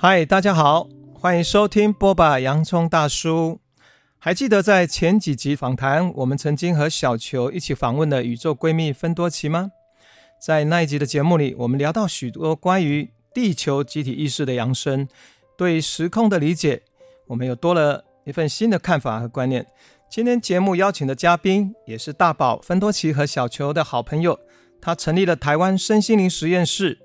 嗨，大家好，欢迎收听波霸！洋葱大叔。还记得在前几集访谈，我们曾经和小球一起访问的宇宙闺蜜芬多奇吗？在那一集的节目里，我们聊到许多关于地球集体意识的扬升，对时空的理解，我们又多了一份新的看法和观念。今天节目邀请的嘉宾也是大宝芬多奇和小球的好朋友，他成立了台湾身心灵实验室，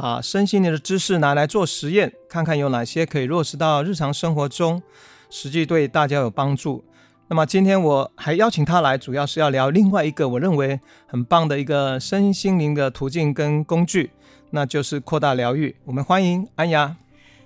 把身心灵的知识拿来做实验，看看有哪些可以落实到日常生活中。实际对大家有帮助。那么今天我还邀请他来，主要是要聊另外一个我认为很棒的一个身心灵的途径跟工具，那就是扩大疗愈。我们欢迎安雅。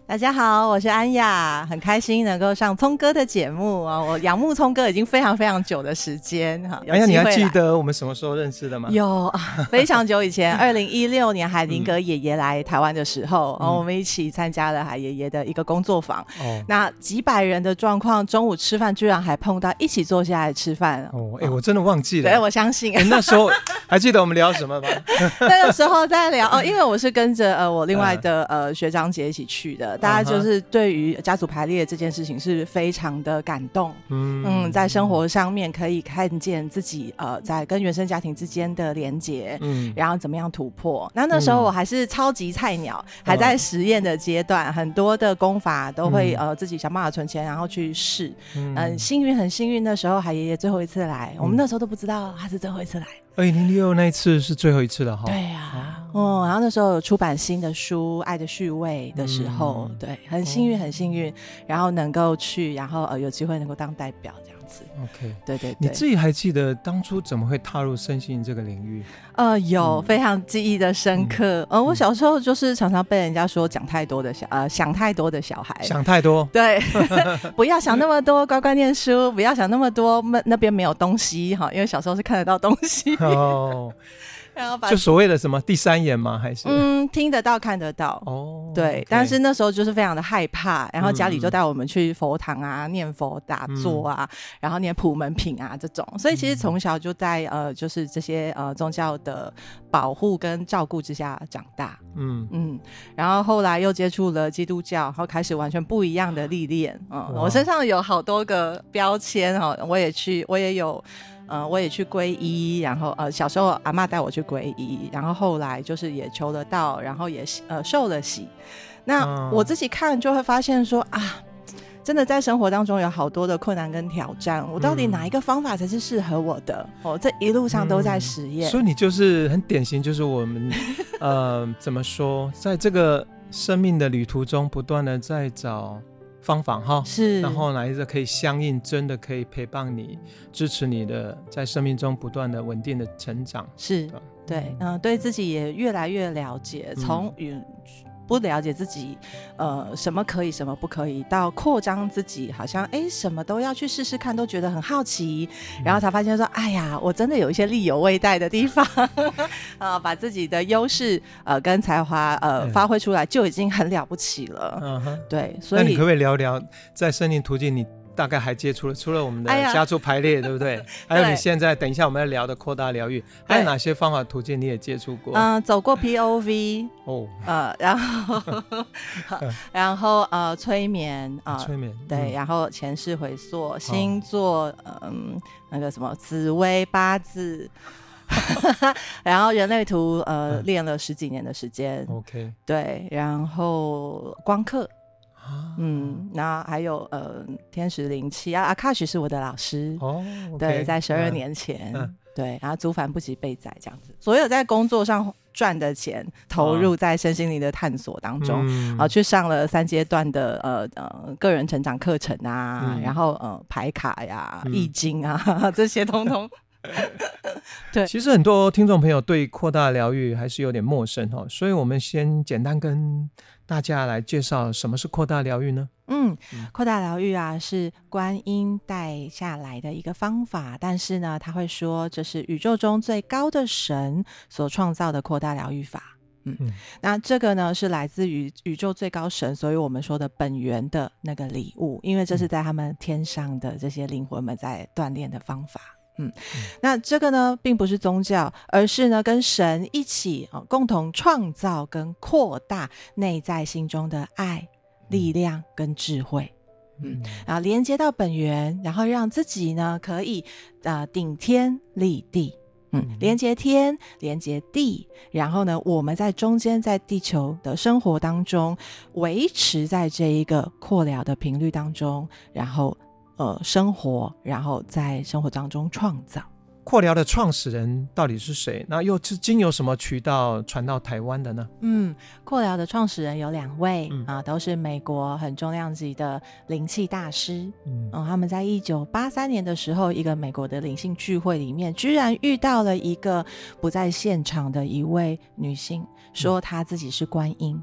大家好，我是安雅，很开心能够上聪哥的节目啊！我仰慕聪哥已经非常非常久的时间哈。安雅，你还记得我们什么时候认识的吗？有，非常久以前，二零一六年海宁格爷爷来台湾的时候，然后、嗯、我们一起参加了海爷爷的一个工作坊。哦，那几百人的状况，中午吃饭居然还碰到一起坐下来吃饭。哦，哎、欸，我真的忘记了。对，我相信。欸、那时候还记得我们聊什么吗？那个时候在聊哦，因为我是跟着呃我另外的呃学长姐一起去的。大家就是对于家族排列这件事情是非常的感动，嗯。嗯，在生活上面可以看见自己呃在跟原生家庭之间的连结，嗯，然后怎么样突破。那那时候我还是超级菜鸟，嗯、还在实验的阶段，哦、很多的功法都会、嗯、呃自己想办法存钱，然后去试。嗯、呃，幸运很幸运，那时候海爷爷最后一次来，我们那时候都不知道他是最后一次来。二零零六那一次是最后一次了哈。对呀、啊，哦、嗯，然后那时候有出版新的书《爱的序位》的时候，嗯、对，很幸运，很幸运，哦、然后能够去，然后呃有机会能够当代表这样。OK，对，对对，你自己还记得当初怎么会踏入身心这个领域？呃，有、嗯、非常记忆的深刻。嗯，呃，我小时候就是常常被人家说讲太多的小，呃，想太多的小孩，想太多，对，不要想那么多，乖乖念书，不要想那么多，那那边没有东西哈，因为小时候是看得到东西。哦。然后把就所谓的什么第三眼吗？还是嗯，听得到看得到哦，对。但是那时候就是非常的害怕，然后家里就带我们去佛堂啊，嗯、念佛打坐啊，嗯、然后念普门品啊这种。所以其实从小就在呃，就是这些呃宗教的保护跟照顾之下长大。嗯嗯。然后后来又接触了基督教，然后开始完全不一样的历练。嗯，哇我身上有好多个标签哈，我也去，我也有。呃，我也去皈依，然后呃，小时候阿嬷带我去皈依，然后后来就是也求得道，然后也呃受了洗。那我自己看就会发现说啊，真的在生活当中有好多的困难跟挑战，我到底哪一个方法才是适合我的？哦，这一路上都在实验。嗯，所以你就是很典型，就是我们呃怎么说，在这个生命的旅途中，不断的在找。方法哈是，然后来一个可以相应，真的可以陪伴你、支持你的，在生命中不断的稳定的成长。是，对，嗯、呃，对自己也越来越了解，从与。嗯不了解自己，呃，什么可以，什么不可以，到扩张自己，好像哎，什么都要去试试看，都觉得很好奇，嗯、然后才发现说，哎呀，我真的有一些力有未逮的地方，啊，把自己的优势呃跟才华呃发挥出来，就已经很了不起了。嗯哼，对，所以那你可不可以聊聊在森林途径你？大概还接触了，除了我们的家族排列，哎、对不对？还有你现在，等一下我们要聊的扩大疗愈，还有哪些方法途径你也接触过？嗯、呃，走过 POV 哦，呃，然后，然后呃，催眠啊，呃、催眠对，然后前世回溯、星座，嗯、呃，那个什么紫薇八字，然后人类图，呃，练了十几年的时间，OK，对，然后光课。嗯，那还有呃，天使灵气啊，阿卡什是我的老师。哦，okay, 对，在十二年前，嗯、对，然后族繁不及被宰这样子，所有在工作上赚的钱投入在身心灵的探索当中，啊、嗯，去上了三阶段的呃呃个人成长课程啊，嗯、然后呃牌卡呀、易经啊、嗯、这些通通，对，其实很多听众朋友对扩大疗愈还是有点陌生哈，所以我们先简单跟。大家来介绍什么是扩大疗愈呢？嗯，扩大疗愈啊，是观音带下来的一个方法，但是呢，他会说这是宇宙中最高的神所创造的扩大疗愈法。嗯，嗯，那这个呢是来自于宇宙最高神，所以我们说的本源的那个礼物，因为这是在他们天上的这些灵魂们在锻炼的方法。嗯，那这个呢，并不是宗教，而是呢，跟神一起共同创造跟扩大内在心中的爱、力量跟智慧。嗯，然后连接到本源，然后让自己呢可以呃顶天立地。嗯，连接天，连接地，然后呢，我们在中间，在地球的生活当中，维持在这一个扩疗的频率当中，然后呃生活，然后在生活当中创造。扩疗的创始人到底是谁？那又是经由什么渠道传到台湾的呢？嗯，扩疗的创始人有两位、嗯、啊，都是美国很重量级的灵气大师。嗯，嗯，他们在一九八三年的时候，一个美国的灵性聚会里面，居然遇到了一个不在现场的一位女性，说她自己是观音。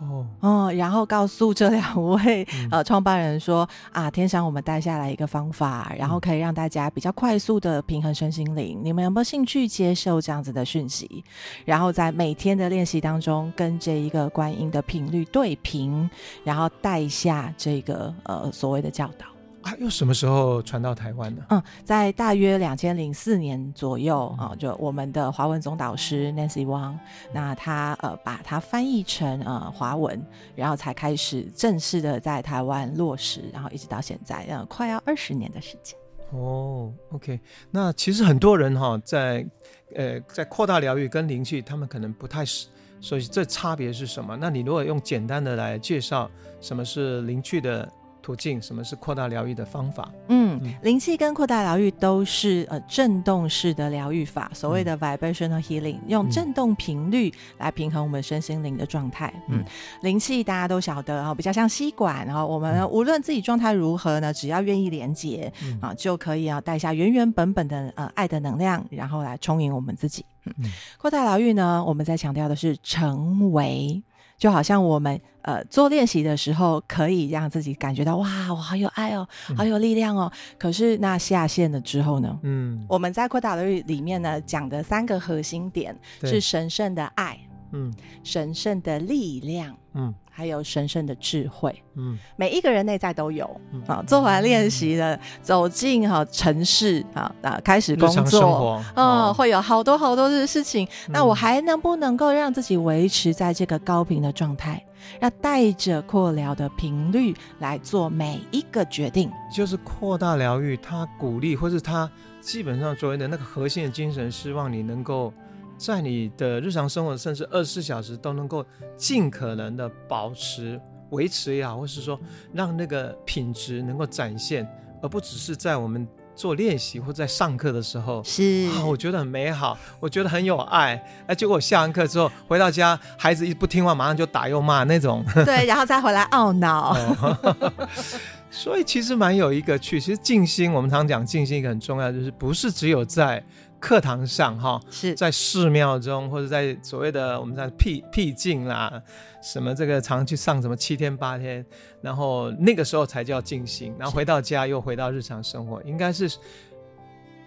哦哦，然后告诉这两位、嗯、呃创办人说啊，天上我们带下来一个方法，然后可以让大家比较快速的平衡身心灵。你们有没有兴趣接受这样子的讯息？然后在每天的练习当中，跟这一个观音的频率对频，然后带下这个呃所谓的教导。啊，又什么时候传到台湾的？嗯，在大约两千零四年左右啊、嗯，就我们的华文总导师 Nancy Wang，那他呃把它翻译成呃华文，然后才开始正式的在台湾落实，然后一直到现在，呃，快要二十年的时间。哦，OK，那其实很多人哈，在呃在扩大疗愈跟灵气，他们可能不太是，所以这差别是什么？那你如果用简单的来介绍什么是灵气的途径，什么是扩大疗愈的方法？嗯，灵气跟扩大疗愈都是呃振动式的疗愈法，所谓的 vibrational healing，嗯，用振动频率来平衡我们身心灵的状态。嗯，灵气大家都晓得啊，比较像吸管，然后我们无论自己状态如何呢，只要愿意连接啊，就可以啊带下原原本本的呃爱的能量，然后来充盈我们自己。嗯，扩大疗愈呢，我们在强调的是成为。就好像我们呃做练习的时候，可以让自己感觉到哇，我好有爱哦，好有力量哦。嗯、可是那下线了之后呢？嗯，我们在扩大疗愈里面呢讲的三个核心点是神圣的爱，嗯，神圣的力量，嗯。还有神圣的智慧，嗯，每一个人内在都有，嗯、啊，做完练习的，嗯、走进哈城市啊啊，开始工作，嗯、哦，会有好多好多的事情。嗯、那我还能不能够让自己维持在这个高频的状态？要带着扩疗的频率来做每一个决定，就是扩大疗愈，它鼓励或是它基本上所谓的那个核心的精神，希望你能够。在你的日常生活，甚至二十四小时都能够尽可能的保持、维持也好，或是说让那个品质能够展现，而不只是在我们做练习或在上课的时候。是啊，我觉得很美好，我觉得很有爱。哎，结果我下完课之后回到家，孩子一不听话，马上就打又骂那种。对，然后再回来懊恼。所以其实蛮有一个趣。其实静心，我们常讲静心一个很重要，就是不是只有在。课堂上哈，是在寺庙中，或者在所谓的我们在僻僻静啦，什么这个常去上什么七天八天，然后那个时候才叫静心，然后回到家又回到日常生活，应该是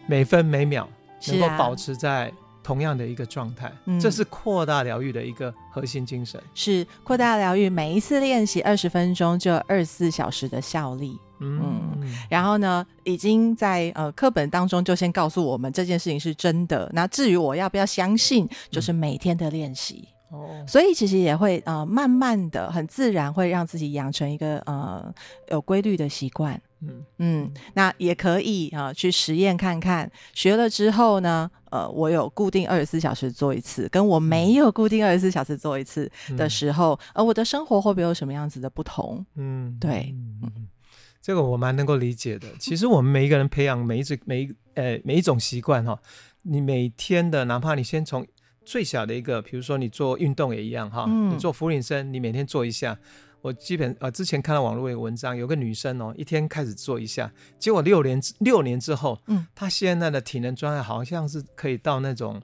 每分每秒能够保持在同样的一个状态，啊、这是扩大疗愈的一个核心精神。是扩大疗愈，每一次练习二十分钟就二十四小时的效力。嗯，然后呢，已经在呃课本当中就先告诉我们这件事情是真的。那至于我要不要相信，就是每天的练习。哦、嗯，所以其实也会呃慢慢的、很自然会让自己养成一个呃有规律的习惯。嗯嗯，那也可以啊、呃、去实验看看，学了之后呢，呃，我有固定二十四小时做一次，跟我没有固定二十四小时做一次的时候，呃，我的生活会不会有什么样子的不同？嗯，对，嗯。这个我蛮能够理解的。其实我们每一个人培养每一只每一呃每一种习惯哈，你每天的哪怕你先从最小的一个，比如说你做运动也一样哈，嗯、你做伏地撑，你每天做一下。我基本呃之前看到网络有个文章，有个女生哦，一天开始做一下，结果六年六年之后，嗯，她现在的体能状态好像是可以到那种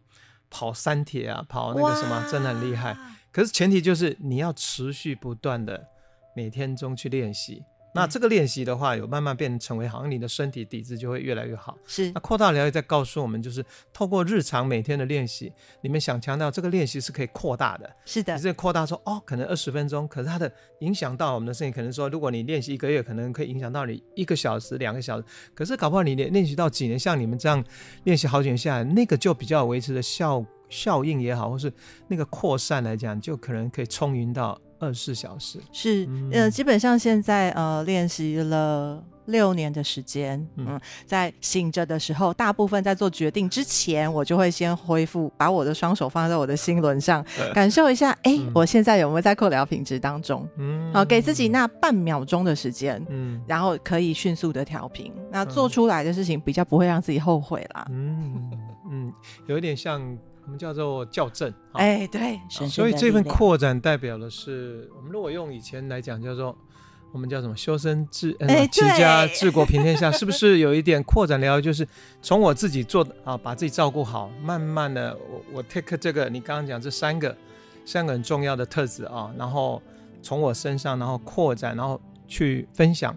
跑三铁啊，跑那个什么，真的很厉害。可是前提就是你要持续不断的每天中去练习。那这个练习的话，有慢慢变成为好像你的身体底子就会越来越好。是。那扩大疗愈在告诉我们，就是透过日常每天的练习，你们想强调这个练习是可以扩大的。是的。你这个扩大说哦，可能二十分钟，可是它的影响到我们的身体，可能说如果你练习一个月，可能可以影响到你一个小时、两个小时。可是搞不好你练练习到几年，像你们这样练习好几年下来，那个就比较维持的效效应也好，或是那个扩散来讲，就可能可以充盈到二十四小时。是，嗯、呃，基本上现在呃练习了。六年的时间，嗯，在醒着的时候，大部分在做决定之前，我就会先恢复，把我的双手放在我的心轮上，呃、感受一下，哎、欸，嗯、我现在有没有在扩疗品质当中？嗯，好，给自己那半秒钟的时间，嗯，然后可以迅速的调频，那做出来的事情比较不会让自己后悔啦。嗯嗯，有一点像我们叫做校正，哎、欸，对，所以这份扩展代表的是，我们如果用以前来讲叫做。我们叫什么？修身治，呃、欸，齐家治国平天下，是不是 有一点扩展疗愈？就是从我自己做啊，把自己照顾好，慢慢的，我我 take 这个，你刚刚讲这三个，三个很重要的特质啊，然后从我身上，然后扩展，然后去分享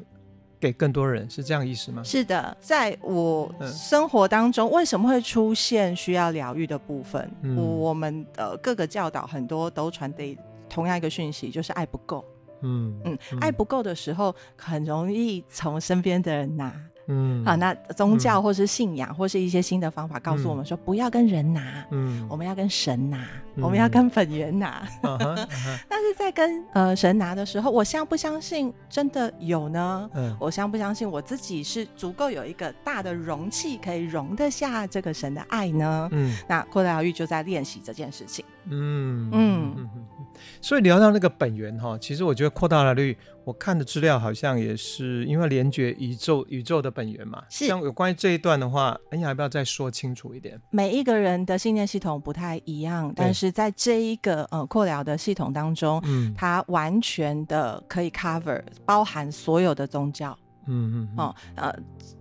给更多人，是这样意思吗？是的，在我生活当中，为什么会出现需要疗愈的部分？嗯、我们的各个教导很多都传递同样一个讯息，就是爱不够。嗯嗯，爱不够的时候，很容易从身边的人拿。嗯，好，那宗教或是信仰或是一些新的方法告诉我们说，不要跟人拿，嗯，我们要跟神拿，我们要跟本源拿。但是在跟呃神拿的时候，我相不相信真的有呢？嗯，我相不相信我自己是足够有一个大的容器，可以容得下这个神的爱呢？嗯，那扩大疗愈就在练习这件事情。嗯。嗯，所以聊到那个本源哈，其实我觉得扩大了率。我看的资料好像也是因为连觉宇宙宇宙的本源嘛，是像有关于这一段的话，你要不要再说清楚一点？每一个人的信念系统不太一样，但是在这一个呃扩疗的系统当中，嗯，它完全的可以 cover 包含所有的宗教，嗯嗯，哦呃，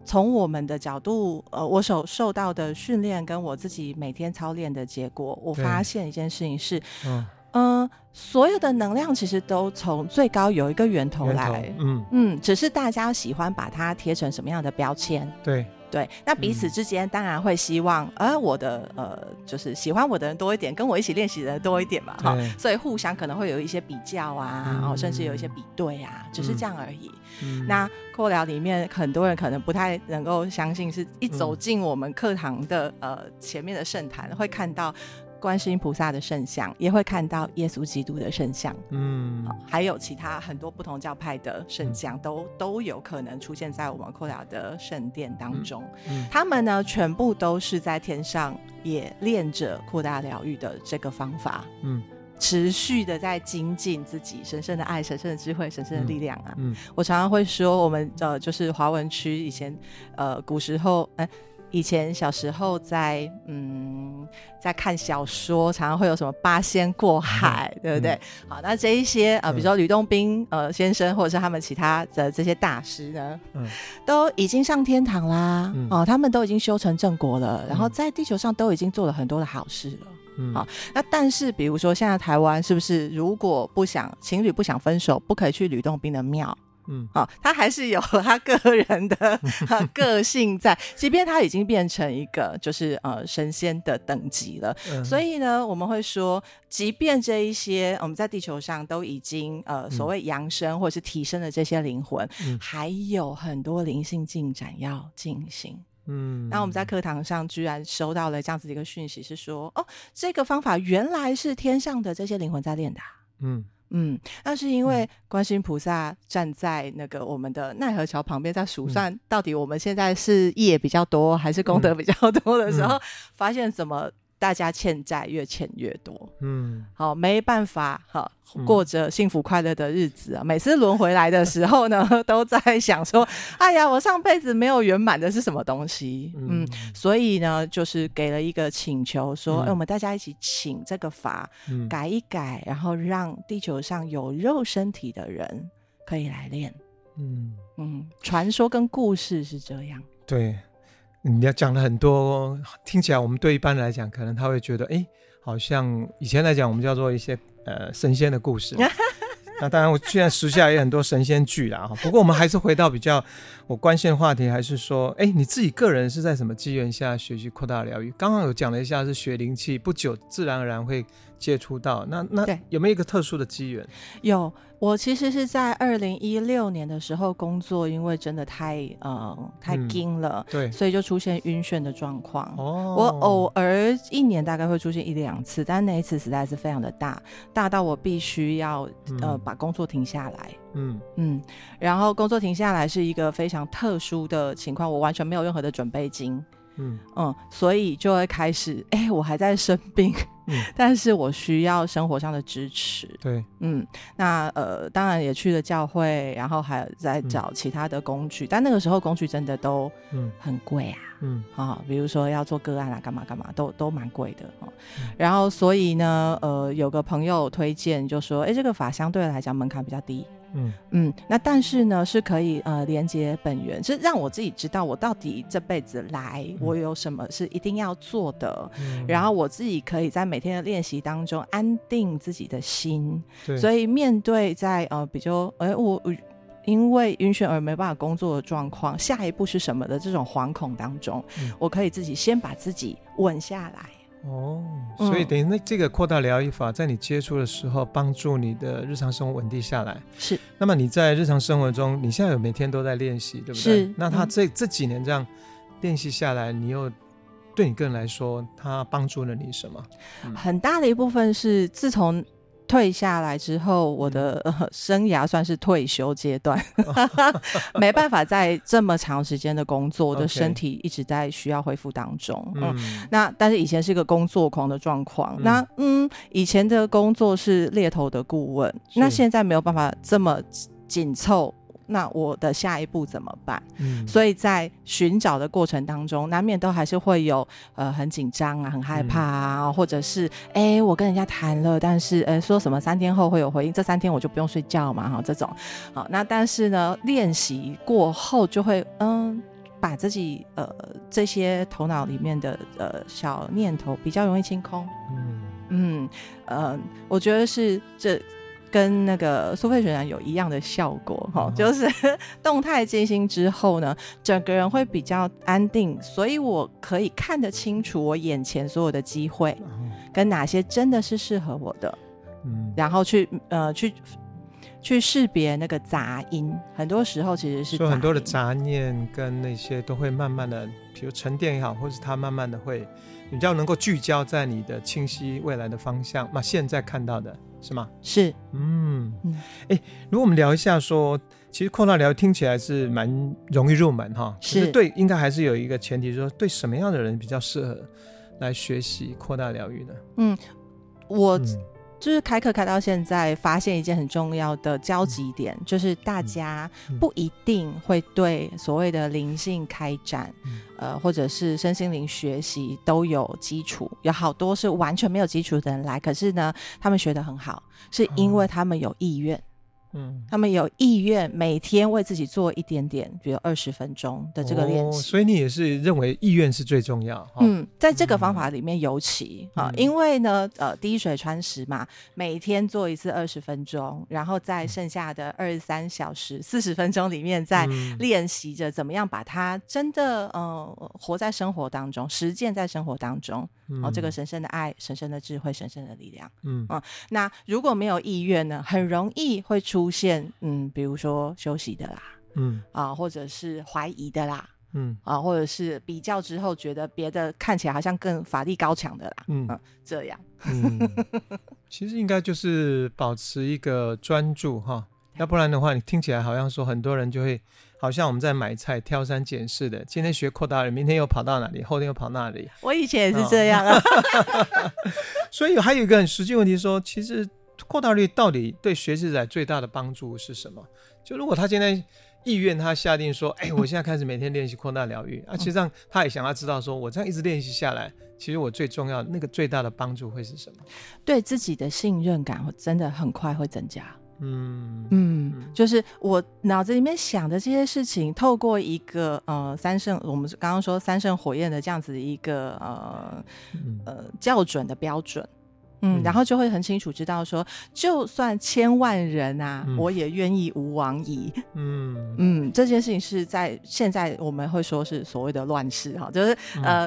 从我们的角度，呃，我所受到的训练跟我自己每天操练的结果，我发现一件事情是，嗯。嗯、呃，所有的能量其实都从最高有一个源头来，头嗯。嗯，只是大家喜欢把它贴成什么样的标签？对。对，那彼此之间当然会希望，嗯、呃，我的呃，就是喜欢我的人多一点，跟我一起练习的人多一点嘛，哈对，所以互相可能会有一些比较啊，然后、嗯、甚至有一些比对啊，只是这样而已。嗯、那扩聊里面很多人可能不太能够相信，是一走进我们课堂的呃前面的圣坛会看到。观世音菩萨的圣像，也会看到耶稣基督的圣像，嗯，还有其他很多不同教派的圣像，嗯、都都有可能出现在我们扩疗的圣殿当中。嗯嗯、他们呢，全部都是在天上也练着扩大疗愈的这个方法，嗯，持续的在精进自己神圣的爱、神圣的智慧、神圣的力量啊。嗯，嗯我常常会说，我们呃，就是华文区以前呃，古时候哎。欸以前小时候在嗯，在看小说，常常会有什么八仙过海，嗯、对不对？嗯、好，那这一些呃，比如说吕洞宾呃先生，或者是他们其他的这些大师呢，嗯，都已经上天堂啦，嗯、哦，他们都已经修成正果了，嗯、然后在地球上都已经做了很多的好事了，嗯，好，那但是比如说现在台湾是不是，如果不想情侣不想分手，不可以去吕洞宾的庙？嗯，好、哦，他还是有他个人的个性在，即便他已经变成一个就是呃神仙的等级了，嗯、所以呢，我们会说，即便这一些我们在地球上都已经呃所谓扬升或者是提升的这些灵魂，嗯、还有很多灵性进展要进行。嗯，那我们在课堂上居然收到了这样子的一个讯息，是说，哦，这个方法原来是天上的这些灵魂在练的、啊。嗯。嗯，那是因为观世音菩萨站在那个我们的奈何桥旁边，在数算到底我们现在是业比较多还是功德比较多的时候，嗯、发现怎么。大家欠债越欠越多，嗯，好，没办法，好过着幸福快乐的日子啊。嗯、每次轮回来的时候呢，都在想说，哎呀，我上辈子没有圆满的是什么东西？嗯，嗯，所以呢，就是给了一个请求，说，哎、嗯欸，我们大家一起请这个法、嗯、改一改，然后让地球上有肉身体的人可以来练。嗯嗯，传说跟故事是这样，对。你要讲了很多，听起来我们对一般人来讲，可能他会觉得，哎，好像以前来讲，我们叫做一些呃神仙的故事。那当然，我现在时下也有很多神仙剧啦。哈。不过我们还是回到比较我关心的话题，还是说，哎，你自己个人是在什么机缘下学习扩大疗愈？刚刚有讲了一下是学灵气，不久自然而然会接触到。那那有没有一个特殊的机缘？有。我其实是在二零一六年的时候工作，因为真的太呃太紧了，嗯，对，所以就出现晕眩的状况。哦，我偶尔一年大概会出现一两次，但那一次实在是非常的大，大到我必须要呃把工作停下来。嗯嗯，然后工作停下来是一个非常特殊的情况，我完全没有任何的准备金。嗯嗯，所以就会开始，哎、欸，我还在生病，嗯，但是我需要生活上的支持。对，嗯，那呃，当然也去了教会，然后还有在找其他的工具，嗯、但那个时候工具真的都嗯。很贵啊，嗯。啊，比如说要做个案啊，干嘛干嘛，都都蛮贵的哦。嗯、然后所以呢，呃，有个朋友推荐就说，哎、欸，这个法相对来讲门槛比较低。嗯嗯，那但是呢，是可以呃连接本源，是让我自己知道我到底这辈子来，嗯、我有什么是一定要做的，嗯、然后我自己可以在每天的练习当中安定自己的心。对，所以面对在呃比较呃我因为晕眩而没办法工作的状况，下一步是什么的这种惶恐当中，嗯、我可以自己先把自己稳下来。哦，所以等于那这个扩大疗愈法在你接触的时候，帮助你的日常生活稳定下来。是。那么你在日常生活中，你现在有每天都在练习，对不对？是。那他这、嗯、这几年这样练习下来，你又对你个人来说，他帮助了你什么？嗯、很大的一部分是自从。退下来之后，我的、呃、生涯算是退休阶段，没办法在这么长时间的工作，我的身体一直在需要恢复当中。嗯，那但是以前是一个工作狂的状况，嗯那嗯，以前的工作是猎头的顾问，那现在没有办法这么紧凑。那我的下一步怎么办？嗯，所以在寻找的过程当中，难免都还是会有呃很紧张啊，很害怕啊，嗯、或者是哎、欸，我跟人家谈了，但是呃说什么三天后会有回应，这三天我就不用睡觉嘛哈，这种好，那但是呢，练习过后就会嗯，把自己呃这些头脑里面的呃小念头比较容易清空，嗯嗯呃，我觉得是这。跟那个苏菲选有一样的效果哈，就是 动态静心之后呢，整个人会比较安定，所以我可以看得清楚我眼前所有的机会，跟哪些真的是适合我的，嗯，然后去呃去去识别那个杂音，很多时候其实是说很多的杂念跟那些都会慢慢的，比如沉淀也好，或是它慢慢的会比较能够聚焦在你的清晰未来的方向，那现在看到的。是吗？是，嗯，哎、欸，如果我们聊一下说，其实扩大疗听起来是蛮容易入门哈，是对，应该还是有一个前提，说对什么样的人比较适合来学习扩大疗愈呢？嗯，我。嗯就是开课开到现在，发现一件很重要的交集点，嗯、就是大家不一定会对所谓的灵性开展，嗯、呃，或者是身心灵学习都有基础。有好多是完全没有基础的人来，可是呢，他们学得很好，是因为他们有意愿。哦嗯，他们有意愿每天为自己做一点点，比如二十分钟的这个练习。哦，所以你也是认为意愿是最重要。嗯，在这个方法里面尤其啊，嗯，因为呢，呃，滴水穿石嘛，每天做一次二十分钟，然后在剩下的二十三小时四十分钟里面，在练习着怎么样把它真的呃活在生活当中，实践在生活当中。哦，这个神圣的爱、神圣的智慧、神圣的力量。嗯，嗯，那如果没有意愿呢，很容易会出现，嗯，比如说休息的啦，嗯，啊，或者是怀疑的啦，嗯，啊，或者是比较之后觉得别的看起来好像更法力高强的啦，嗯，嗯，这样。嗯，其实应该就是保持一个专注哈，要不然的话，你听起来好像说很多人就会。好像我们在买菜挑三拣四的，今天学扩大了，明天又跑到哪里，后天又跑那里。我以前也是这样啊。哦、所以还有一个很实际问题说，说其实扩大率到底对学习者最大的帮助是什么？就如果他今天意愿他下定说，哎，我现在开始每天练习扩大疗愈，啊，其实上他也想要知道说，我这样一直练习下来，其实我最重要那个最大的帮助会是什么？对自己的信任感真的很快会增加。嗯嗯，就是我脑子里面想的这些事情，透过一个呃三圣，我们刚刚说三圣火焰的这样子一个呃、嗯、呃校准的标准，嗯，嗯然后就会很清楚知道说，就算千万人啊，嗯、我也愿意无往矣。嗯嗯，这件事情是在现在我们会说是所谓的乱世哈，就是呃、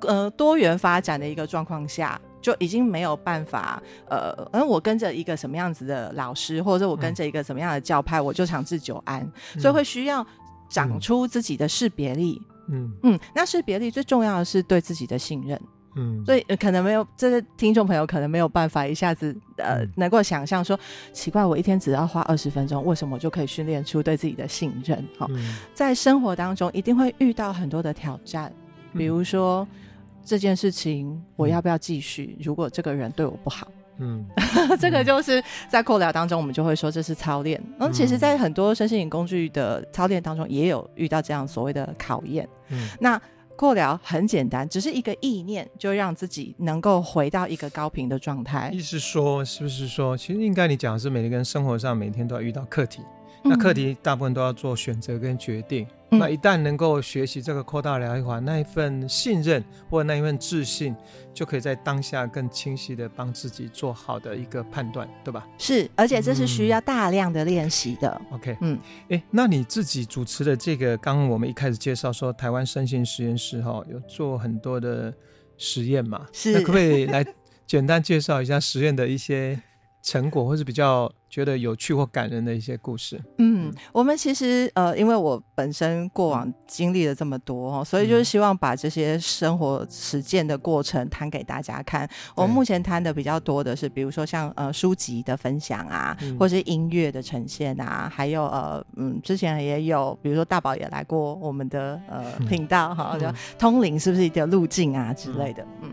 嗯、呃多元发展的一个状况下。就已经没有办法，呃，而我跟着一个什么样子的老师，或者我跟着一个什么样的教派，嗯、我就长治久安，嗯、所以会需要长出自己的识别力。嗯嗯，那识别力最重要的是对自己的信任。嗯，所以可能没有这些听众朋友可能没有办法一下子呃、嗯、能够想象说，奇怪，我一天只要花二十分钟，为什么我就可以训练出对自己的信任？哈、嗯，在生活当中一定会遇到很多的挑战，比如说、嗯、这件事情我要不要继续？嗯、如果这个人对我不好，嗯，这个就是在扩聊当中我们就会说这是操练。嗯，其实，在很多身心灵工具的操练当中，也有遇到这样所谓的考验。嗯，那。扩疗很简单，只是一个意念，就让自己能够回到一个高频的状态。意思说，是不是说，其实应该你讲的是，每个人生活上每天都要遇到课题，嗯、那课题大部分都要做选择跟决定。那一旦能够学习这个扩大疗愈法，那一份信任或那一份自信，就可以在当下更清晰的帮自己做好的一个判断，对吧？是，而且这是需要大量的练习的。嗯、OK，嗯，哎、欸，那你自己主持的这个，刚刚我们一开始介绍说，台湾身心实验室哈，有做很多的实验嘛？是，那可不可以来简单介绍一下实验的一些？成果，或是比较觉得有趣或感人的一些故事。嗯，我们其实呃，因为我本身过往经历了这么多，所以就是希望把这些生活实践的过程谈给大家看。我们目前谈的比较多的是，比如说像呃书籍的分享啊，嗯、或是音乐的呈现啊，还有呃嗯，之前也有，比如说大宝也来过我们的呃 频道哈，通灵是不是一条路径啊之类的。嗯，嗯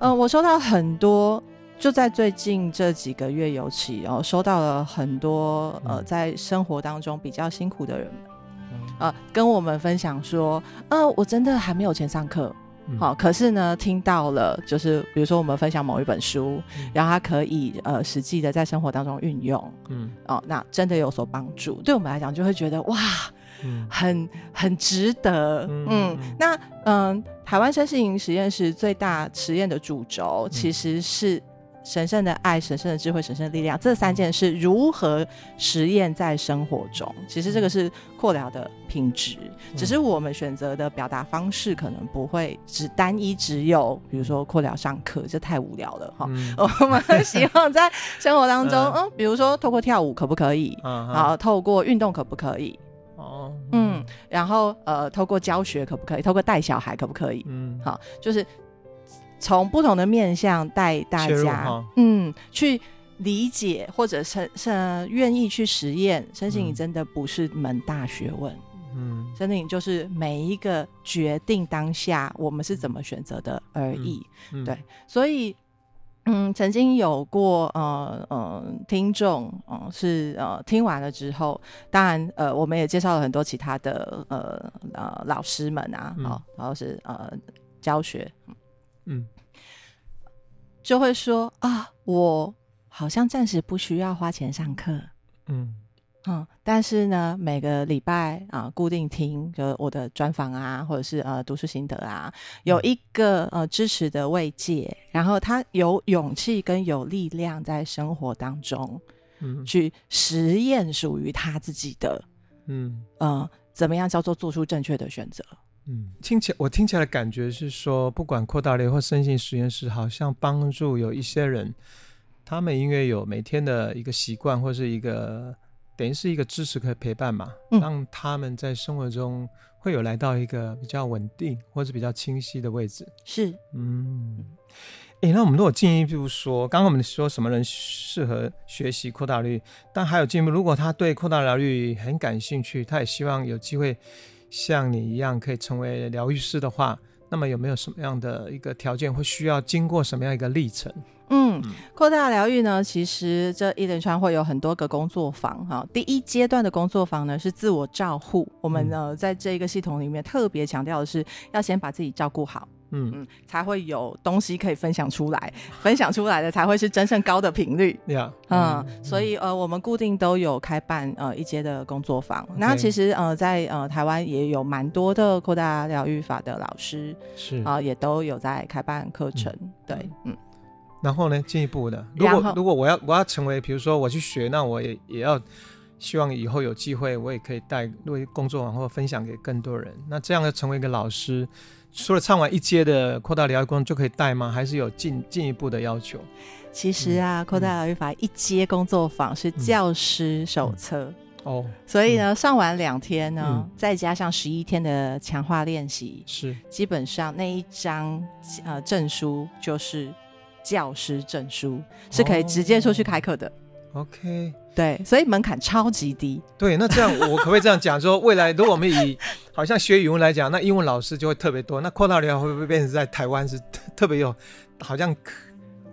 呃，我收到很多。就在最近这几个月，尤其哦，收到了很多呃，在生活当中比较辛苦的人跟我们分享说，呃，我真的还没有钱上课，好、呃，可是呢，听到了，就是比如说我们分享某一本书，然后他可以呃，实际的在生活当中运用，嗯，哦、呃，那真的有所帮助，对我们来讲就会觉得哇，很很值得，嗯，那嗯、呃，台湾身心灵实验室最大实验的主轴其实是。神圣的爱、神圣的智慧、神圣的力量，这三件事如何实验在生活中？其实这个是扩疗的品质，只是我们选择的表达方式可能不会只单一只有，比如说扩疗上课，这太无聊了哈。嗯、我们希望在生活当中，嗯，比如说透过跳舞可不可以？然后透过运动可不可以？哦，嗯，然后呃，透过教学可不可以？透过带小孩可不可以？嗯，好，就是。从不同的面向带大家，嗯，去理解或者是是愿意去实验。身心灵真的不是门大学问，嗯，身心灵就是每一个决定当下我们是怎么选择的而已。嗯嗯、对，所以，嗯，曾经有过呃呃听众，嗯、呃，是呃听完了之后，当然呃我们也介绍了很多其他的呃呃老师们啊，好、嗯，然后是呃教学。嗯，就会说啊，我好像暂时不需要花钱上课，嗯。嗯，但是呢，每个礼拜啊，固定听就我的专访啊，或者是呃读书心得啊，有一个呃支持的慰藉，然后他有勇气跟有力量在生活当中，嗯，去实验属于他自己的，嗯。呃，怎么样叫做做出正确的选择。嗯，听起来我听起来的感觉是说，不管扩大类或身心实验室，好像帮助有一些人，他们因为有每天的一个习惯，或是一个等于是一个支持和陪伴嘛，嗯、让他们在生活中会有来到一个比较稳定或是比较清晰的位置。是，嗯，诶，那我们如果进一步说，刚刚我们说什么人适合学习扩大率，但还有进一步，如果他对扩大疗愈很感兴趣，他也希望有机会。像你一样可以成为疗愈师的话，那么有没有什么样的一个条件，会需要经过什么样一个历程？嗯，扩大疗愈呢，其实这一连串会有很多个工作坊哈。第一阶段的工作坊呢是自我照护，我们呢在这个系统里面特别强调的是要先把自己照顾好。嗯嗯，才会有东西可以分享出来，分享出来的才会是真正高的频率。Yeah, 嗯，嗯，所以呃，我们固定都有开办呃一阶的工作坊。那其实呃，在呃台湾也有蛮多的扩大疗愈法的老师是啊、呃，也都有在开办课程。嗯、对，嗯。然后呢，进一步的，如果如果我要我要成为，比如说我去学，那我也也要希望以后有机会，我也可以带为工作坊或分享给更多人。那这样要成为一个老师，除了唱完一阶的扩大疗愈工就可以带吗？还是有进进一步的要求？其实啊，扩大疗愈法一阶工作坊是教师手册。哦，所以呢，上完两天呢，嗯、再加上十一天的强化练习，是基本上那一张呃证书就是教师证书，是可以直接出去开课的。哦、OK，对，所以门槛超级低。对，那这样我可不可以这样讲说，未来如果我们以好像学语文来讲，那英文老师就会特别多，那扩大疗会不会变成在台湾是特别有好像？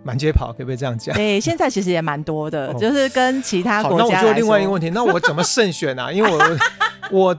满街跑，可不可以这样讲？对，现在其实也蛮多的，就是跟其他国家。好，那我就另外一个问题，那我怎么慎选啊？因为我 我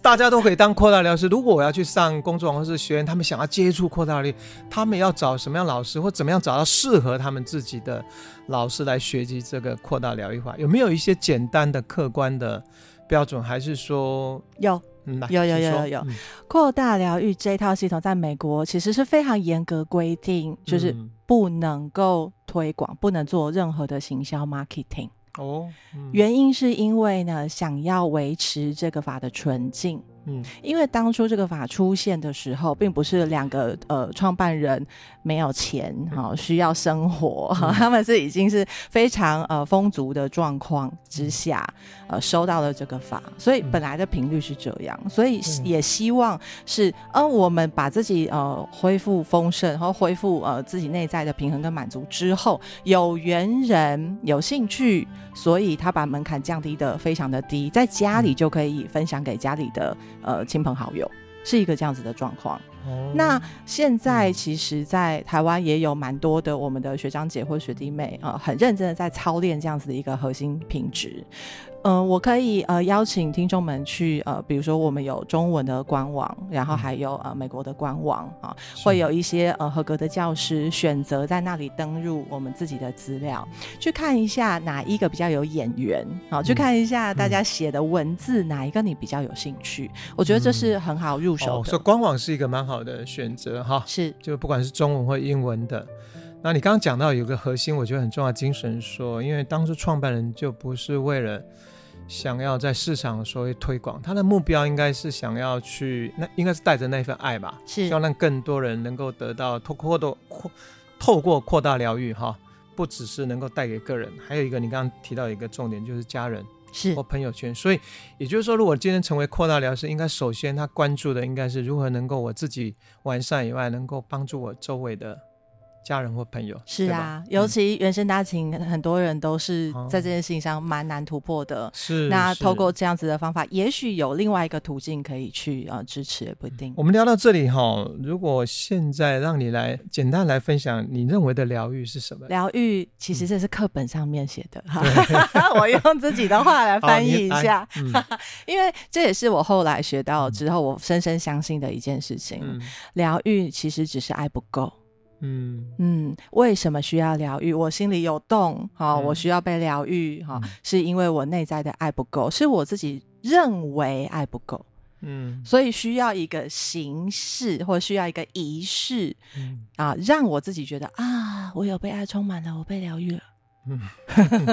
大家都可以当扩大疗师，如果我要去上工作坊或是学员，他们想要接触扩大力，他们要找什么样老师，或怎么样找到适合他们自己的老师来学习这个扩大疗愈法？有没有一些简单的客观的标准？还是说有？嗯，有有有有有，扩大疗愈这套系统在美国其实是非常严格规定，就是不能够推广，不能做任何的行销 marketing。哦，原因是因为呢，想要维持这个法的纯净。嗯，因为当初这个法出现的时候，并不是两个呃创办人没有钱哈、哦，需要生活，嗯、他们是已经是非常呃丰足的状况之下，呃收到了这个法，所以本来的频率是这样，所以也希望是呃我们把自己呃恢复丰盛，然后恢复呃自己内在的平衡跟满足之后，有缘人有兴趣，所以他把门槛降低的非常的低，在家里就可以分享给家里的。呃，亲朋好友是一个这样子的状况。哦、那现在其实，在台湾也有蛮多的我们的学长姐或学弟妹啊、呃，很认真的在操练这样子的一个核心品质。嗯、呃，我可以呃邀请听众们去呃，比如说我们有中文的官网，然后还有呃美国的官网啊，会有一些呃合格的教师选择在那里登入我们自己的资料，去看一下哪一个比较有眼缘，好、啊，去看一下大家写的文字、嗯、哪一个你比较有兴趣，我觉得这是很好入手的。哦、所以官网是一个蛮好的选择哈，是就不管是中文或英文的。那你刚刚讲到有个核心，我觉得很重要的精神说，说因为当初创办人就不是为了。想要在市场所谓推广，他的目标应该是想要去，那应该是带着那份爱吧，是希望让更多人能够得到透过扩透过扩大疗愈哈，不只是能够带给个人，还有一个你刚刚提到一个重点就是家人是或朋友圈，所以也就是说，如果今天成为扩大疗师，应该首先他关注的应该是如何能够我自己完善以外，能够帮助我周围的。家人或朋友是啊，尤其原生家庭，很多人都是在这件事情上蛮难突破的。是，那透过这样子的方法，也许有另外一个途径可以去啊支持，也不一定。我们聊到这里哈，如果现在让你来简单来分享，你认为的疗愈是什么？疗愈其实这是课本上面写的哈，我用自己的话来翻译一下，因为这也是我后来学到之后，我深深相信的一件事情。疗愈其实只是爱不够。嗯。嗯，为什么需要疗愈？我心里有洞，好、哦，嗯、我需要被疗愈，哈、哦，是因为我内在的爱不够，是我自己认为爱不够，嗯，所以需要一个形式，或需要一个仪式，嗯、啊，让我自己觉得啊，我有被爱充满了，我被疗愈了，嗯，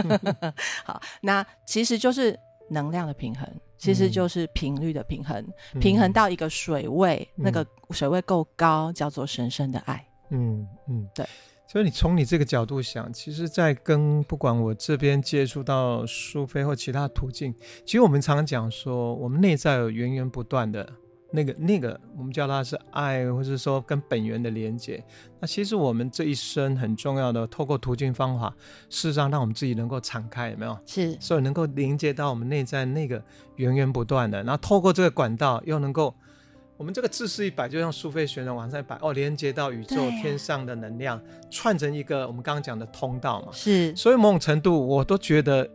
好，那其实就是能量的平衡，其实就是频率的平衡，嗯、平衡到一个水位，嗯、那个水位够高，叫做神圣的爱。嗯嗯，对，所以你从你这个角度想，其实，在跟不管我这边接触到苏菲或其他途径，其实我们常常讲说，我们内在有源源不断的那个那个，我们叫它是爱，或者说跟本源的连接。那其实我们这一生很重要的，透过途径方法，事实上让我们自己能够敞开，有没有？是，所以能够连接到我们内在那个源源不断的，然后透过这个管道，又能够。我们这个姿势一摆，就像苏菲旋转往上一摆，哦，连接到宇宙天上的能量，串成一个我们刚刚讲的通道嘛。是，所以某种程度我都觉得，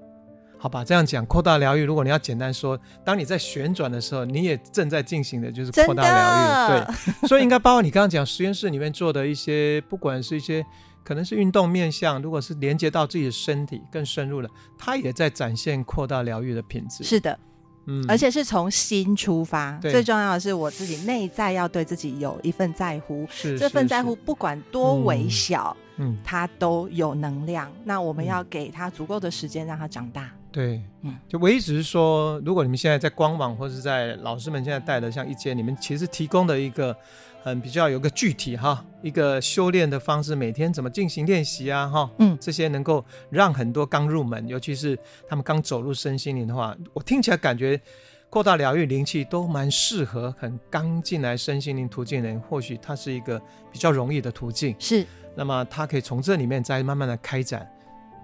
好吧，这样讲扩大疗愈，如果你要简单说，当你在旋转的时候，你也正在进行的就是扩大疗愈。对，所以应该包括你刚刚讲实验室里面做的一些，不管是一些可能是运动面向，如果是连接到自己的身体更深入了，它也在展现扩大疗愈的品质。是的。嗯，而且是从心出发，最重要的是我自己内在要对自己有一份在乎，是这份在乎不管多微小，嗯，它都有能量。嗯、那我们要给他足够的时间让他长大。对，嗯，就唯一只是说，如果你们现在在官网或是在老师们现在带的像一间，你们其实提供的一个很比较有个具体哈，一个修炼的方式，每天怎么进行练习啊哈，嗯，这些能够让很多刚入门，尤其是他们刚走入身心灵的话，我听起来感觉扩大疗愈灵气都蛮适合很刚进来身心灵途径的人，或许它是一个比较容易的途径，是，那么他可以从这里面再慢慢的开展。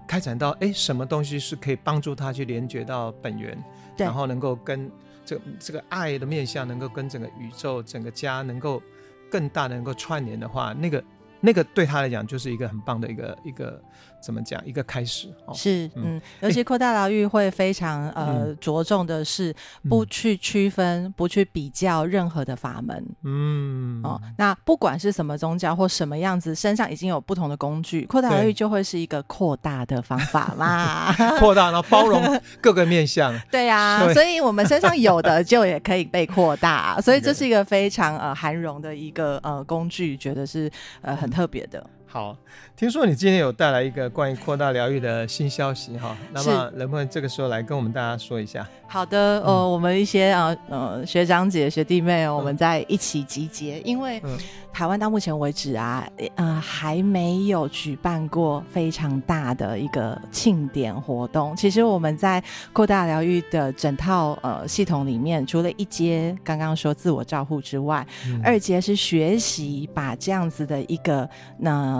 开展到哎，什么东西是可以帮助他去连接到本源，对。然后能够跟这这个爱的面向，能够跟整个宇宙、整个家能够更大的能够串联的话，那个那个对他来讲就是一个很棒的一个一个。怎么讲？一个开始哦，是嗯，尤其扩大疗愈会非常呃着重的是不去区分、不去比较任何的法门，嗯。哦，那不管是什么宗教或什么样子，身上已经有不同的工具，扩大疗愈就会是一个扩大的方法啦，扩大然后包容各个面向，对呀，所以。我们身上有的就也可以被扩大，所以这是一个非常呃涵容的一个呃工具，觉得是呃很特别的。好，听说你今天有带来一个关于扩大疗愈的新消息哈，那么能不能这个时候来跟我们大家说一下？好的，呃，我们一些啊呃学长姐学弟妹，我们在一起集结，因为台湾到目前为止啊，呃还没有举办过非常大的一个庆典活动。其实我们在扩大疗愈的整套呃系统里面，除了一阶刚刚说自我照护之外，嗯、二阶是学习把这样子的一个那。呃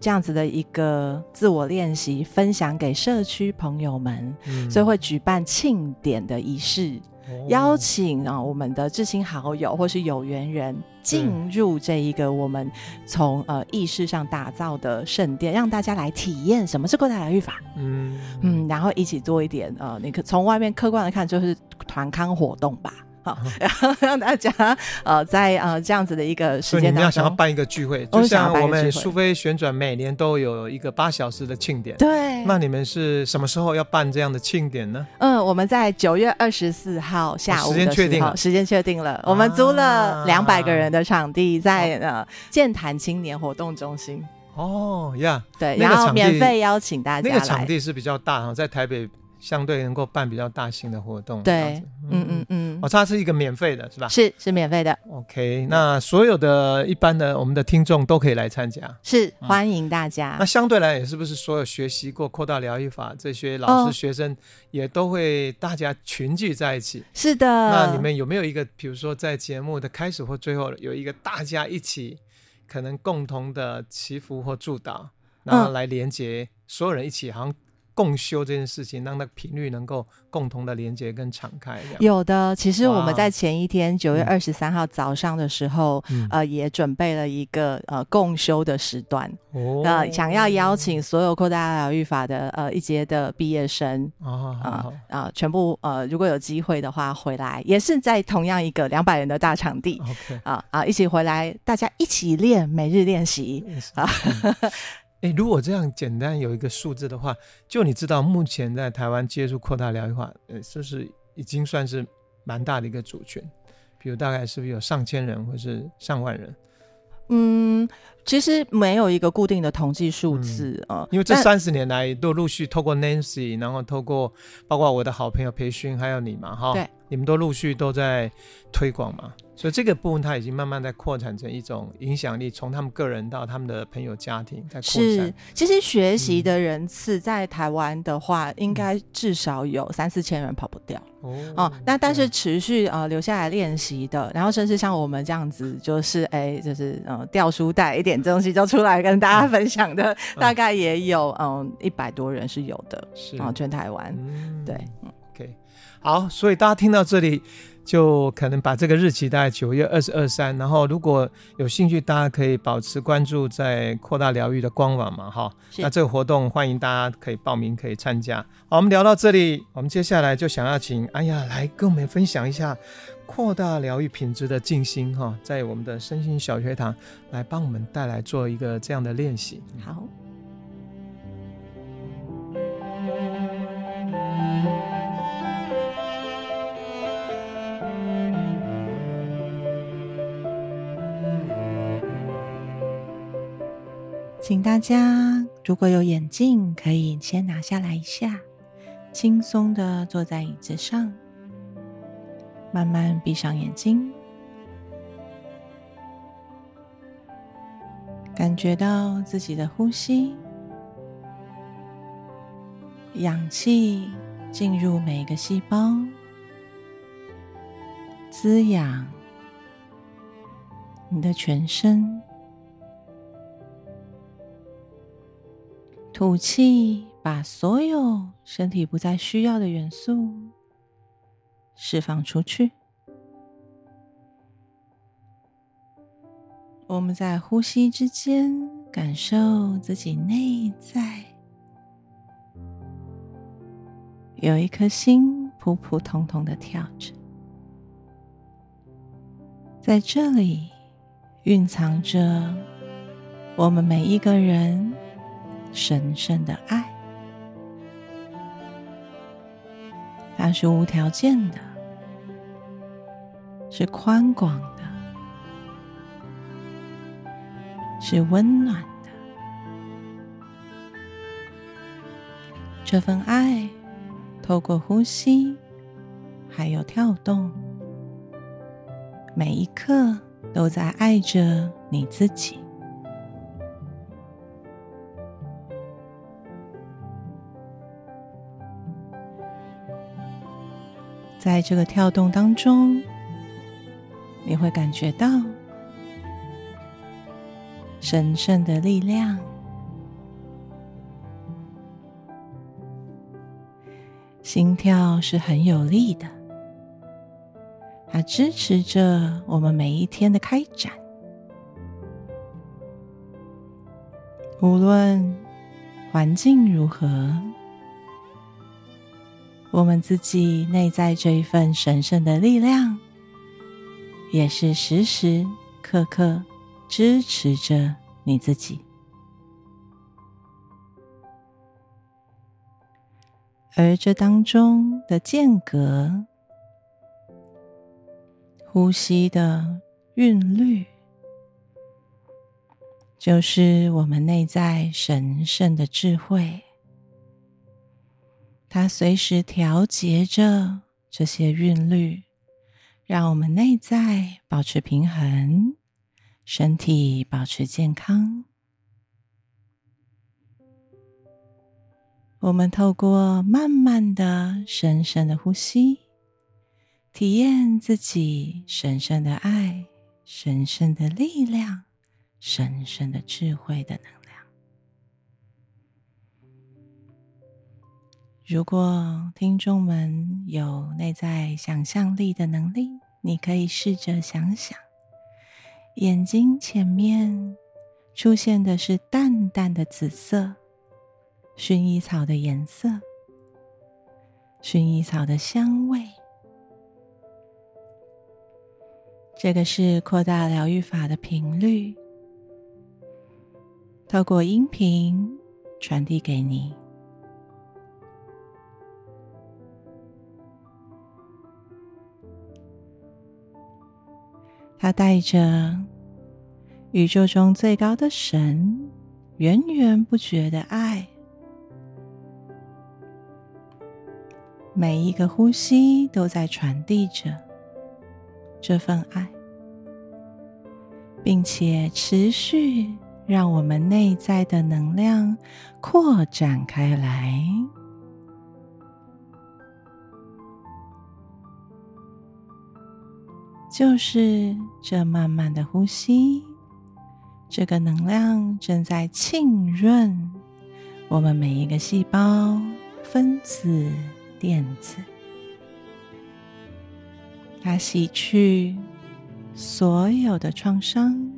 这样子的一个自我练习，分享给社区朋友们，嗯、所以会举办庆典的仪式，哦、邀请啊我们的至亲好友或是有缘人进入这一个我们从呃意识上打造的圣殿，让大家来体验什么是过大疗愈法，嗯。嗯，然后一起做一点呃，你可从外面客观的看就是团康活动吧。好，然后让大家呃，在呃这样子的一个时间当中，所以你们要想要办一个聚会，就像我们苏菲旋转每年都有一个八小时的庆典。对，那你们是什么时候要办这样的庆典呢？嗯，我们在九月二十四号下午的时间确定了，时间确定了。我们租了两百个人的场地，在呃健谈青年活动中心。哦呀，对，然后免费邀请大家。那个场地是比较大哈，在台北。相对能够办比较大型的活动，对，嗯嗯嗯，哦，它是一个免费的，是吧？是是免费的。OK，那所有的一般的我们的听众都可以来参加，是欢迎大家。那相对来也是不是所有学习过扩大疗愈法这些老师学生也都会大家群聚在一起？是的。那你们有没有一个，比如说在节目的开始或最后有一个大家一起可能共同的祈福或祝祷，然后来连接所有人一起，好像。共修这件事情，让那个频率能够共同的连接跟敞开。有的，其实我们在前一天九月二十三号早上的时候，嗯、呃，也准备了一个呃共修的时段。哦，呃，想要邀请所有扩大疗愈法的呃一阶的毕业生啊啊啊，全部呃如果有机会的话回来，也是在同样一个两百人的大场地。啊啊，一起回来，大家一起练每日练习啊。哎，如果这样简单有一个数字的话，就你知道目前在台湾接触扩大疗愈化，呃，就是已经算是蛮大的一个族群，比如大概是不是有上千人或是上万人？嗯，其实没有一个固定的统计数字啊，嗯，因为这三十年来都陆续透过 Nancy，然后透过包括我的好朋友培训，还有你嘛，哈，对，你们都陆续都在推广嘛。所以这个部分，它已经慢慢在扩展成一种影响力，从他们个人到他们的朋友家庭在扩展。是，其实学习的人次在台湾的话，嗯、应该至少有三四千人跑不掉。哦，哦，那但是持续呃留下来练习的，然后甚至像我们这样子，就是哎，就是呃掉书袋一点东西就出来跟大家分享的，嗯、大概也有嗯一百多人是有的。是啊，全台湾。嗯、对，OK，好，所以大家听到这里。就可能把这个日期大概九月二十二三，然后如果有兴趣，大家可以保持关注在扩大疗愈的官网嘛，哈。那这个活动欢迎大家可以报名，可以参加。好，我们聊到这里，我们接下来就想要请哎呀来跟我们分享一下扩大疗愈品质的静心哈，在我们的身心小学堂来帮我们带来做一个这样的练习。好。请大家如果有眼镜，可以先拿下来一下。轻松的坐在椅子上，慢慢闭上眼睛，感觉到自己的呼吸，氧气进入每个细胞，滋养你的全身。吐气，把所有身体不再需要的元素释放出去。我们在呼吸之间，感受自己内在有一颗心扑扑通通的跳着，在这里蕴藏着我们每一个人。神圣的爱，它是无条件的，是宽广的，是温暖的。这份爱透过呼吸，还有跳动，每一刻都在爱着你自己。在这个跳动当中，你会感觉到神圣的力量，心跳是很有力的，它支持着我们每一天的开展，无论环境如何。我们自己内在这一份神圣的力量，也是时时刻刻支持着你自己。而这当中的间隔、呼吸的韵律，就是我们内在神圣的智慧。它随时调节着这些韵律，让我们内在保持平衡，身体保持健康。我们透过慢慢的、深深的呼吸，体验自己神圣的爱、神圣的力量、神圣的智慧的能力如果听众们有内在想象力的能力，你可以试着想想，眼睛前面出现的是淡淡的紫色，薰衣草的颜色，薰衣草的香味。这个是扩大疗愈法的频率，透过音频传递给你。它带着宇宙中最高的神源源不绝的爱，每一个呼吸都在传递着这份爱，并且持续让我们内在的能量扩展开来。就是这慢慢的呼吸，这个能量正在浸润我们每一个细胞、分子、电子，它洗去所有的创伤，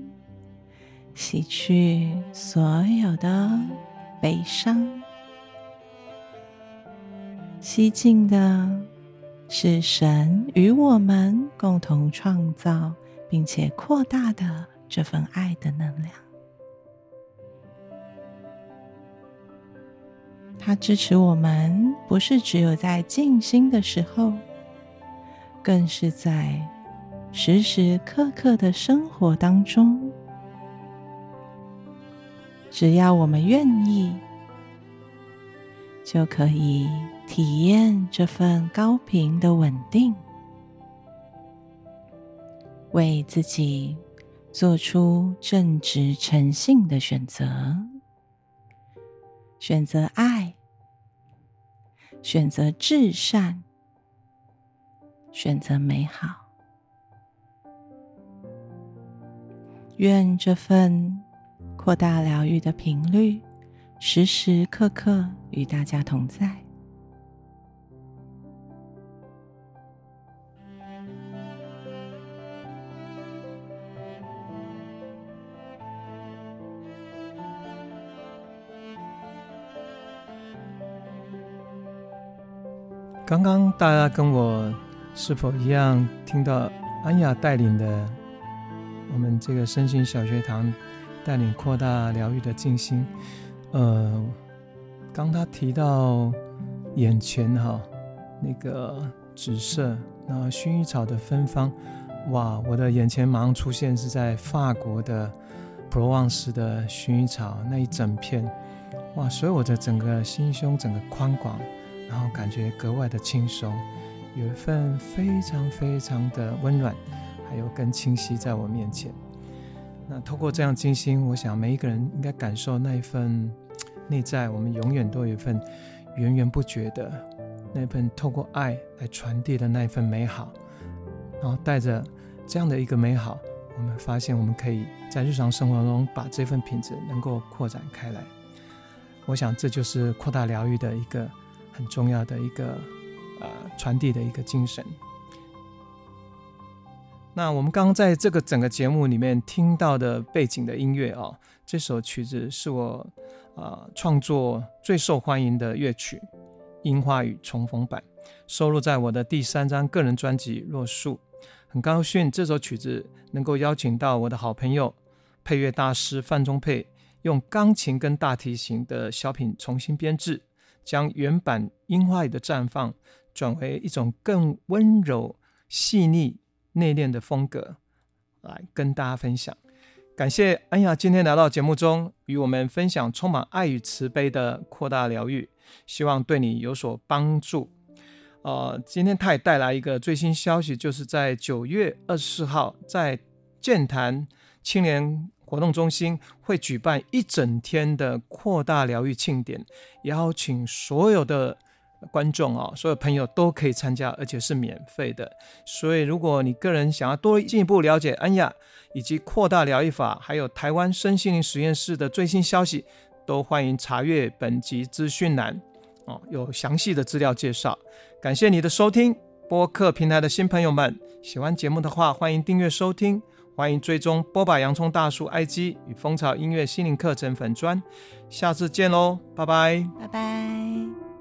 洗去所有的悲伤，吸进的。是神与我们共同创造并且扩大的这份爱的能量，它支持我们，不是只有在静心的时候，更是在时时刻刻的生活当中。只要我们愿意，就可以体验这份高频的稳定，为自己做出正直诚信的选择，选择爱，选择至善，选择美好。愿这份扩大疗愈的频率，时时刻刻与大家同在。刚刚大家跟我是否一样听到安雅带领的我们这个身心小学堂带领扩大疗愈的静心？呃，刚他提到眼前哈那个紫色，然后薰衣草的芬芳，哇，我的眼前马上出现是在法国的普罗旺斯的薰衣草那一整片，哇，所以我的整个心胸整个宽广，然后感觉格外的轻松，有一份非常非常的温暖，还有更清晰在我面前。那透过这样静心，我想每一个人应该感受那一份。内在，我们永远都有一份源源不绝的那份透过爱来传递的那一份美好，然后带着这样的一个美好，我们发现我们可以在日常生活中把这份品质能够扩展开来。我想这就是扩大疗愈的一个很重要的一个呃传递的一个精神。那我们刚刚在这个整个节目里面听到的背景的音乐啊，这首曲子是我。啊、呃，创作最受欢迎的乐曲《樱花雨重逢版》收录在我的第三张个人专辑《若树》。很高兴这首曲子能够邀请到我的好朋友配乐大师范中佩，用钢琴跟大提琴的小品重新编制，将原版《樱花雨》的绽放转为一种更温柔、细腻、内敛的风格，来跟大家分享。感谢安雅今天来到节目中，与我们分享充满爱与慈悲的扩大疗愈，希望对你有所帮助。呃，今天他也带来一个最新消息，就是在九月二十四号，在健谈青年活动中心会举办一整天的扩大疗愈庆典，邀请所有的。观众啊，所有朋友都可以参加，而且是免费的。所以，如果你个人想要多进一步了解安雅以及扩大疗愈法，还有台湾身心灵实验室的最新消息，都欢迎查阅本集资讯栏哦，有详细的资料介绍。感谢你的收听，播客平台的新朋友们，喜欢节目的话，欢迎订阅收听，欢迎追踪波把洋葱大叔 IG 与蜂巢音乐心灵课程粉专。下次见喽，拜拜，拜拜。